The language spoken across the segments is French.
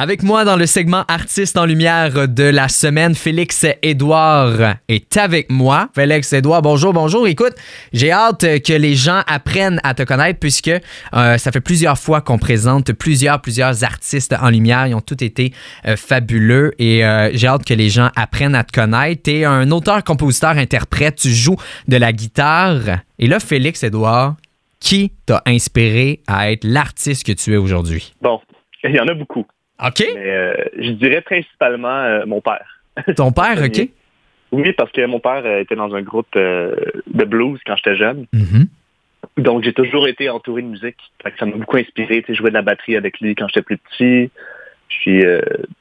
Avec moi dans le segment Artistes en lumière de la semaine, Félix Édouard est avec moi. Félix Édouard, bonjour, bonjour. Écoute, j'ai hâte que les gens apprennent à te connaître puisque euh, ça fait plusieurs fois qu'on présente plusieurs, plusieurs artistes en lumière. Ils ont tous été euh, fabuleux et euh, j'ai hâte que les gens apprennent à te connaître. Tu es un auteur, compositeur, interprète, tu joues de la guitare. Et là, Félix Édouard, qui t'a inspiré à être l'artiste que tu es aujourd'hui? Bon, il y en a beaucoup. OK. Mais euh, je dirais principalement euh, mon père. Ton père, OK. Oui, parce que mon père euh, était dans un groupe euh, de blues quand j'étais jeune. Mhm. Donc, j'ai toujours été entouré de musique. Ça m'a beaucoup inspiré. Tu sais, jouer de la batterie avec lui quand j'étais plus petit. Puis, euh,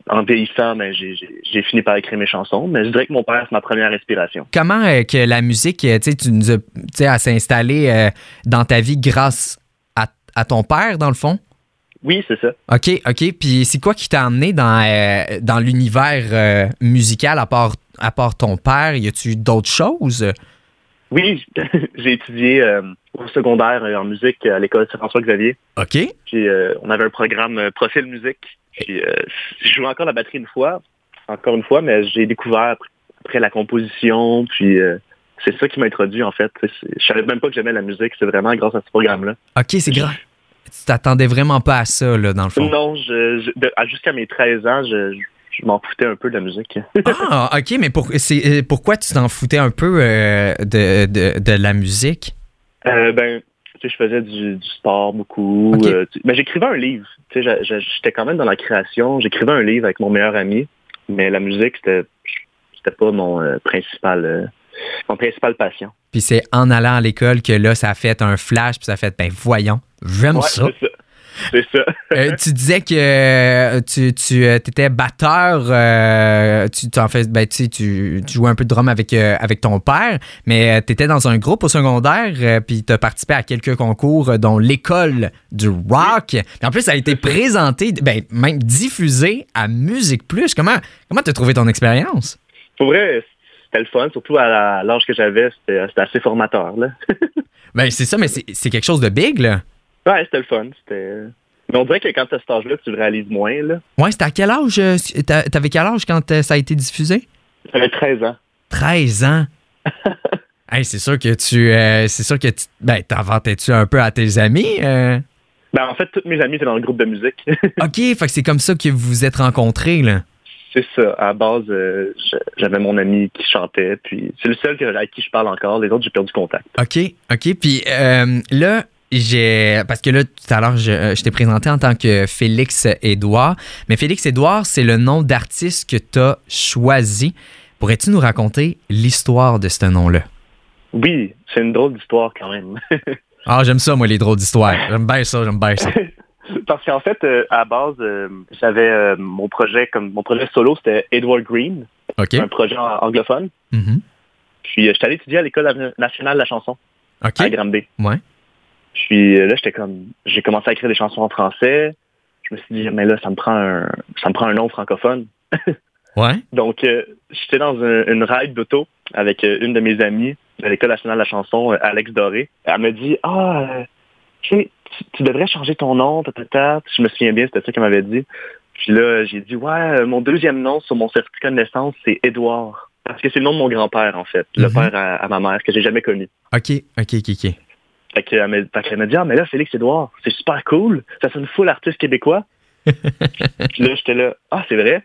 en vieillissant, ben, j'ai- fini par écrire mes chansons. Mais je dirais que mon père, c'est ma première inspiration. Comment euh, que la musique, tu nous as, euh, dans ta vie grâce à, à ton père, dans le fond? Oui, c'est ça. OK, OK. Puis c'est quoi qui t'a amené dans, euh, dans l'univers euh, musical à part, à part ton père? Y a-tu d'autres choses? Oui, j'ai étudié euh, au secondaire en musique à l'école Saint-François-Xavier. OK. Puis on avait un programme profil musique. Puis euh, je jouais encore la batterie une fois, encore une fois, mais j'ai découvert après, la composition. Puis c'est ça qui m'a introduit en fait. Je savais même pas que j'aimais la musique. C'est vraiment grâce à ce programme-là. OK, c'est grave. Tu t'attendais vraiment pas à ça, là, dans le fond? Non, je, je- jusqu'à mes 13 ans, je, je- m'en foutais un peu de la musique. Ah, OK, mais pour, c'est, euh, pourquoi tu t'en foutais un peu euh, de, de, de la musique? Euh, ben, tu sais, je faisais du, du sport beaucoup. Ok. euh, tu- ben, j'écrivais un livre. Tu sais, j'étais quand même dans la création. J'écrivais un livre avec mon meilleur ami, mais la musique, c'était, c'était pas mon principal, mon principal passion. Puis c'est en allant à l'école que là, ça a fait un flash, puis ça a fait, ben voyons, j'aime Ouais, ça. c'est ça. Euh, tu disais que euh, tu, tu étais batteur, euh, tu, en fais, ben, tu, tu, jouais un peu de drum avec, euh, avec ton père, mais tu étais dans un groupe au secondaire, euh, puis tu as participé à quelques concours, euh, dont l'école du rock. Puis en plus, ça a été présenté, ben, même diffusé à Musique Plus. Comment comment t'as trouvé ton expérience? Pour vrai, c'était le fun, surtout à l'âge que j'avais, c'était, assez formateur. Là. Ben, c'est ça, mais c'est c'est quelque chose de big, là. Ouais, c'était le fun. C'était... Mais on dirait que quand tu as cet âge-là, tu le réalises moins. Là. Ouais, c'était à quel âge? euh, t'a- T'avais quel âge quand euh, ça a été diffusé? J'avais 13 ans. 13 ans? Hey, c'est sûr que tu. euh, c'est sûr que tu. Ben, t'inventais-tu un peu à tes amis? euh? Ben, en fait, tous mes amis étaient dans le groupe de musique. OK, fait que c'est comme ça que vous vous êtes rencontrés, là. C'est ça. À la base, euh, j'avais mon ami qui chantait, puis c'est le seul avec qui je parle encore. Les autres, j'ai perdu contact. OK, OK. Puis euh, là, j'ai. Parce que là, tout à l'heure, je, euh, je t'ai présenté en tant que Félix Édouard. Mais Félix Édouard, c'est le nom d'artiste que tu as choisi. Pourrais-tu nous raconter l'histoire de ce nom-là? Oui, c'est une drôle d'histoire quand même. Ah, j'aime ça, moi, les drôles d'histoires. J'aime bien ça, j'aime bien ça. Parce qu'en fait, euh, à base, euh, j'avais euh, mon projet comme mon projet solo, c'était Edward Green, un projet anglophone. Mhm. Puis euh, j'étais allé étudier à l'école nationale de la chanson OK. à Granby. Ouais. Puis euh, là, j'étais comme, j'ai commencé à écrire des chansons en français. Je me suis dit, mais là, ça me prend un, ça me prend un nom francophone. Ouais. Donc, euh, j'étais dans un- une ride d'auto avec euh, une de mes amies de l'École nationale de la chanson, Alex Doré. Elle me dit, ah, tu, devrais changer ton nom, tatata. Je me souviens bien, c'était ça qu'elle m'avait dit. Puis là, j'ai dit, ouais, mon deuxième nom sur mon certificat de naissance, c'est Édouard. Parce que c'est le nom de mon grand-père, en fait, le Mhm. père à, à ma mère, que j'ai jamais connu. OK, OK, OK, OK. Fait qu'elle m'a dit, ah, mais là, Félix Édouard, c'est super cool. Ça sonne full artiste québécois. puis là, j'étais là, ah, c'est vrai.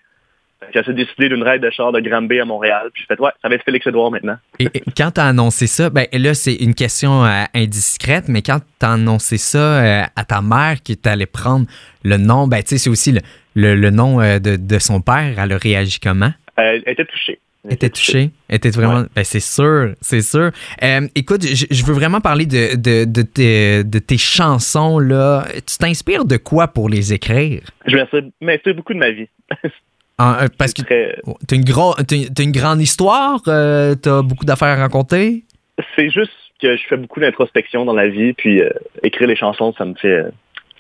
Qu'elle s'est décidée d'une ride de char de Granby à Montréal. Puis j'ai fait, ouais, ça va être Félix Édouard maintenant. Et, et quand t'as annoncé ça, ben là, c'est une question euh, indiscrète, mais quand t'as annoncé ça euh, à ta mère que t'allais prendre le nom, ben tu sais, c'est aussi le, le- le nom euh, de, de son père, elle a réagi comment? Elle, elle était touchée. Était touchée? Elle était vraiment... Ouais. Ben c'est sûr, c'est sûr. Euh, écoute, je, je veux vraiment parler de, de, de, tes, de tes chansons, là. Tu t'inspires de quoi pour les écrire? Je m'inspire beaucoup de ma vie. Euh, parce que Très- une, gros, t'as une- t'as une grande histoire, euh, t'as beaucoup d'affaires à raconter? C'est juste que je fais beaucoup d'introspection dans la vie, puis euh, écrire les chansons, ça me fait,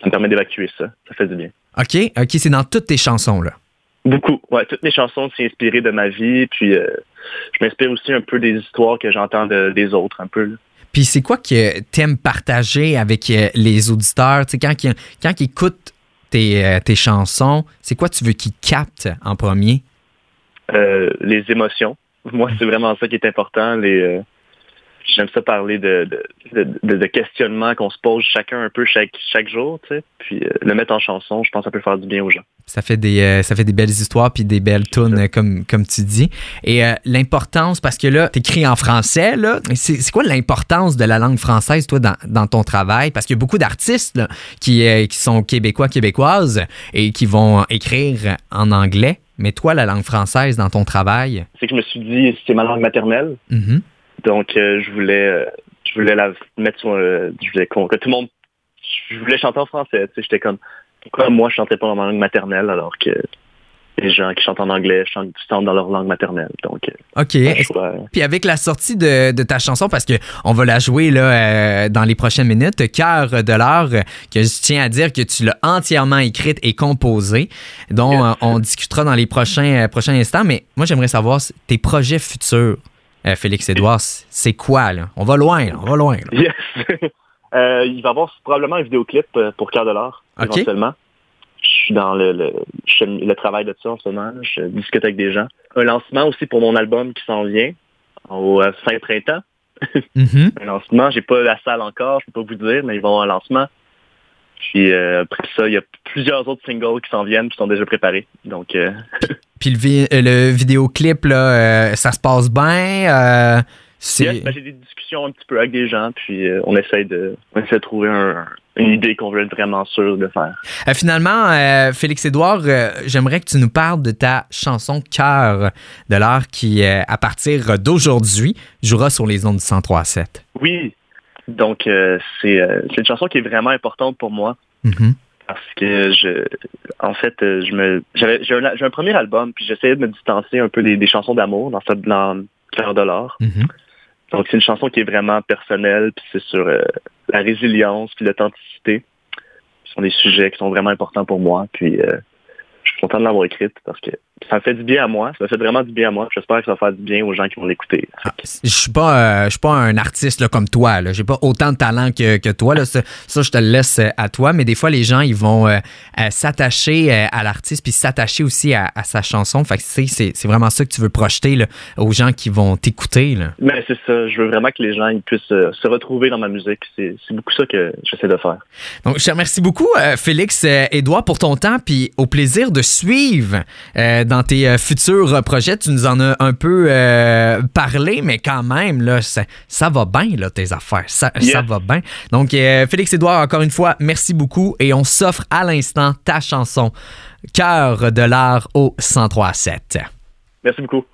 ça me permet d'évacuer ça. Ça fait du bien. OK, OK, c'est dans toutes tes chansons, là. Beaucoup. Ouais, toutes mes chansons sont inspirées de ma vie, puis euh, je m'inspire aussi un peu des histoires que j'entends des autres, un peu. Puis c'est quoi que t'aimes partager avec euh, les auditeurs? Tu sais, quand, ils, quand ils écoutent tes, euh, tes chansons, c'est quoi tu veux qu'ils captent en premier? les émotions. Moi, c'est vraiment ça qui est important. Les, j'aime ça parler de, de, de, questionnements qu'on se pose chacun un peu chaque, chaque jour, tu sais. Puis euh, le mettre en chanson, je pense que ça peut faire du bien aux gens. Ça fait des, euh, ça fait des belles histoires puis des belles tunes, comme, comme tu dis. Et euh, l'importance, parce que là, tu écris en français, là. C'est, quoi l'importance de la langue française, toi, dans, dans ton travail? Parce qu'il y a beaucoup d'artistes qui, qui sont québécois, québécoises et qui vont écrire en anglais. Mais toi, la langue française dans ton travail? C'est que je me suis dit, c'est ma langue maternelle. Mm-hmm. Donc, euh, je voulais, euh, je voulais la mettre sur, euh, je voulais que tout le monde, je voulais chanter en français. Tu sais, j'étais comme, pourquoi moi je chantais pas en langue maternelle alors que les gens qui chantent en anglais chantent, dans leur langue maternelle. Donc, OK. Puis avec la sortie de, ta chanson, parce que on va la jouer là, dans les prochaines minutes, Cœur de l'heure, que je tiens à dire que tu l'as entièrement écrite et composée, dont on discutera dans les prochains, prochains instants. Mais moi, j'aimerais savoir tes projets futurs. Euh, Félix Edouard, c'est quoi, là? On va loin, on va loin. Yes. Euh, il va y avoir probablement un vidéoclip euh, pour Cœur de l'art, éventuellement. Je suis dans le, le, travail de ça en ce moment. Je discute avec des gens. Un lancement aussi pour mon album qui s'en vient au fin printemps. Mm-hmm. un lancement. J'ai pas la salle encore, je peux pas vous dire, mais il va y avoir un lancement. Puis après ça, il y a plusieurs autres singles qui s'en viennent qui sont déjà préparés. Donc, euh, Puis le, euh, le vidéoclip, là, ça se passe bien. Ben, j'ai des discussions un petit peu avec des gens, puis on, essaie de, de trouver une idée qu'on veut être vraiment sûr de faire. finalement, Félix Édouard, j'aimerais que tu nous parles de ta chanson Cœur de l'art qui, à partir d'aujourd'hui, jouera sur les ondes du 103.7. Oui, donc, euh, euh, c'est une chanson qui est vraiment importante pour moi. Mm-hmm. Parce que je, en fait, euh, je me, j'avais, j'ai un, premier album, puis j'essayais de me distancer un peu des, chansons d'amour dans cette dans Cœur de l'or. Mm-hmm. Donc, c'est une chanson qui est vraiment personnelle, puis c'est sur la résilience, puis l'authenticité. Ce sont des sujets qui sont vraiment importants pour moi. Puis, je suis content de l'avoir écrite parce que ça me fait du bien à moi. Ça me fait vraiment du bien à moi. J'espère que ça va faire du bien aux gens qui vont l'écouter. Ah, je suis pas, euh, je suis pas un artiste comme toi. Je J'ai pas autant de talent que, toi. Là. Ça, je te le laisse euh, à toi. Mais des fois, les gens, ils vont euh, s'attacher à l'artiste puis s'attacher aussi à, sa chanson. Fait que c'est vraiment ça que tu veux projeter là, aux gens qui vont t'écouter. Mais ben, c'est ça. Je veux vraiment que les gens ils puissent se retrouver dans ma musique. C'est beaucoup ça que j'essaie de faire. Donc, je te remercie beaucoup, Félix Edouard, pour ton temps puis au plaisir de suivre dans tes euh, futurs projets. Tu nous en as un peu euh, parlé, mais quand même, là, ça, va bien, là, tes affaires. Ça, va bien. Donc, euh, Félix Edouard, encore une fois, merci beaucoup. Et on s'offre à l'instant ta chanson Cœur de l'art au 1037. Merci beaucoup.